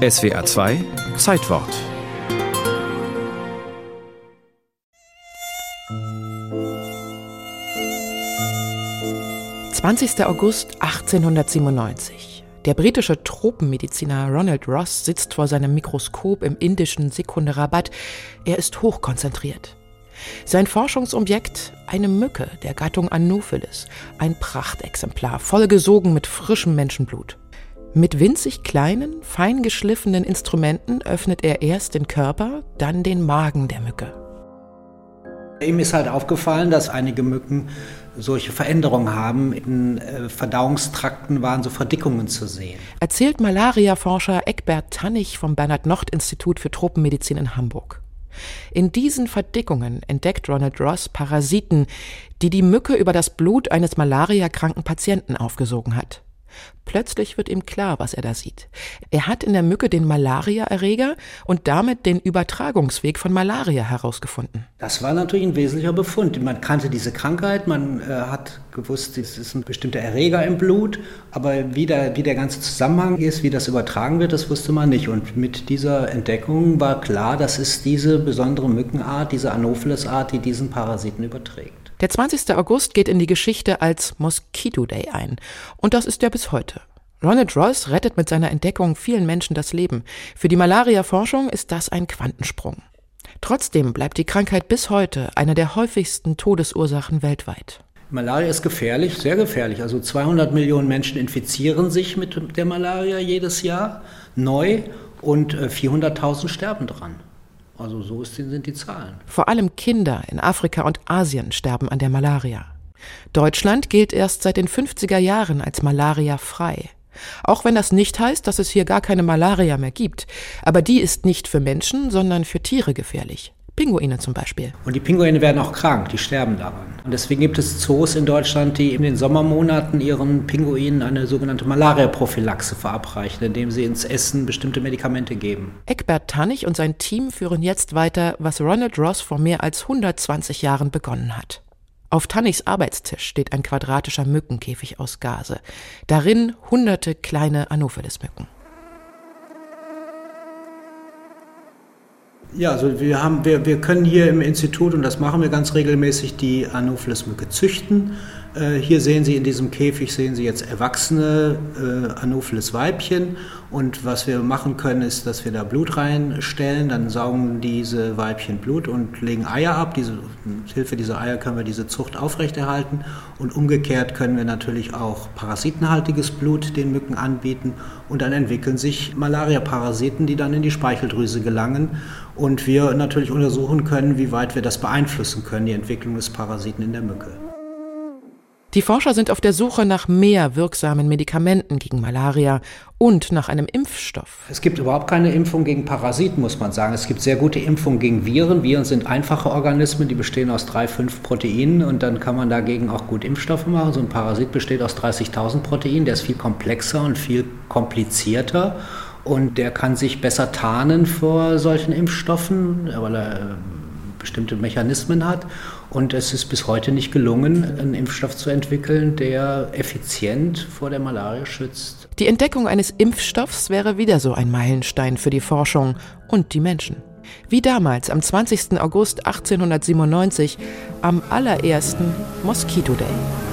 SWA 2 Zeitwort 20. August 1897. Der britische Tropenmediziner Ronald Ross sitzt vor seinem Mikroskop im indischen Sekunderabatt. Er ist hochkonzentriert. Sein Forschungsobjekt eine Mücke der Gattung Anopheles, ein Prachtexemplar, vollgesogen mit frischem Menschenblut. Mit winzig kleinen, fein geschliffenen Instrumenten öffnet er erst den Körper, dann den Magen der Mücke. Ihm ist halt aufgefallen, dass einige Mücken solche Veränderungen haben. In äh, Verdauungstrakten waren so Verdickungen zu sehen. Erzählt Malariaforscher Eckbert Tannig vom Bernhard-Nocht-Institut für Tropenmedizin in Hamburg. In diesen Verdickungen entdeckt Ronald Ross Parasiten, die die Mücke über das Blut eines malariakranken Patienten aufgesogen hat. Plötzlich wird ihm klar, was er da sieht. Er hat in der Mücke den Malariaerreger und damit den Übertragungsweg von Malaria herausgefunden. Das war natürlich ein wesentlicher Befund. Man kannte diese Krankheit, man äh, hat gewusst, es ist ein bestimmter Erreger im Blut, aber wie der, wie der ganze Zusammenhang ist, wie das übertragen wird, das wusste man nicht. Und mit dieser Entdeckung war klar, das ist diese besondere Mückenart, diese Anopheles-Art, die diesen Parasiten überträgt. Der 20. August geht in die Geschichte als Mosquito Day ein. Und das ist er bis heute. Ronald Ross rettet mit seiner Entdeckung vielen Menschen das Leben. Für die Malaria-Forschung ist das ein Quantensprung. Trotzdem bleibt die Krankheit bis heute eine der häufigsten Todesursachen weltweit. Malaria ist gefährlich, sehr gefährlich. Also 200 Millionen Menschen infizieren sich mit der Malaria jedes Jahr neu und 400.000 äh, sterben dran. Also so sind die Zahlen. Vor allem Kinder in Afrika und Asien sterben an der Malaria. Deutschland gilt erst seit den 50er Jahren als Malaria-frei. Auch wenn das nicht heißt, dass es hier gar keine Malaria mehr gibt. Aber die ist nicht für Menschen, sondern für Tiere gefährlich. Pinguine zum Beispiel. Und die Pinguine werden auch krank, die sterben daran. Und deswegen gibt es Zoos in Deutschland, die in den Sommermonaten ihren Pinguinen eine sogenannte Malaria-Prophylaxe verabreichen, indem sie ins Essen bestimmte Medikamente geben. Eckbert Tannig und sein Team führen jetzt weiter, was Ronald Ross vor mehr als 120 Jahren begonnen hat. Auf Tannigs Arbeitstisch steht ein quadratischer Mückenkäfig aus Gase. Darin hunderte kleine Anopheles-Mücken. Ja, also wir, haben, wir, wir können hier im Institut, und das machen wir ganz regelmäßig, die Anopheles-Mücke züchten. Äh, hier sehen Sie in diesem Käfig sehen Sie jetzt erwachsene äh, Anopheles-Weibchen. Und was wir machen können, ist, dass wir da Blut reinstellen. Dann saugen diese Weibchen Blut und legen Eier ab. Diese, mit Hilfe dieser Eier können wir diese Zucht aufrechterhalten. Und umgekehrt können wir natürlich auch parasitenhaltiges Blut den Mücken anbieten. Und dann entwickeln sich Malaria-Parasiten, die dann in die Speicheldrüse gelangen. Und wir natürlich untersuchen können, wie weit wir das beeinflussen können, die Entwicklung des Parasiten in der Mücke. Die Forscher sind auf der Suche nach mehr wirksamen Medikamenten gegen Malaria und nach einem Impfstoff. Es gibt überhaupt keine Impfung gegen Parasiten, muss man sagen. Es gibt sehr gute Impfungen gegen Viren. Viren sind einfache Organismen, die bestehen aus drei, fünf Proteinen und dann kann man dagegen auch gut Impfstoffe machen. So ein Parasit besteht aus 30.000 Proteinen, der ist viel komplexer und viel komplizierter und der kann sich besser tarnen vor solchen Impfstoffen, weil er äh, bestimmte Mechanismen hat. Und es ist bis heute nicht gelungen, einen Impfstoff zu entwickeln, der effizient vor der Malaria schützt. Die Entdeckung eines Impfstoffs wäre wieder so ein Meilenstein für die Forschung und die Menschen. Wie damals am 20. August 1897 am allerersten Mosquito Day.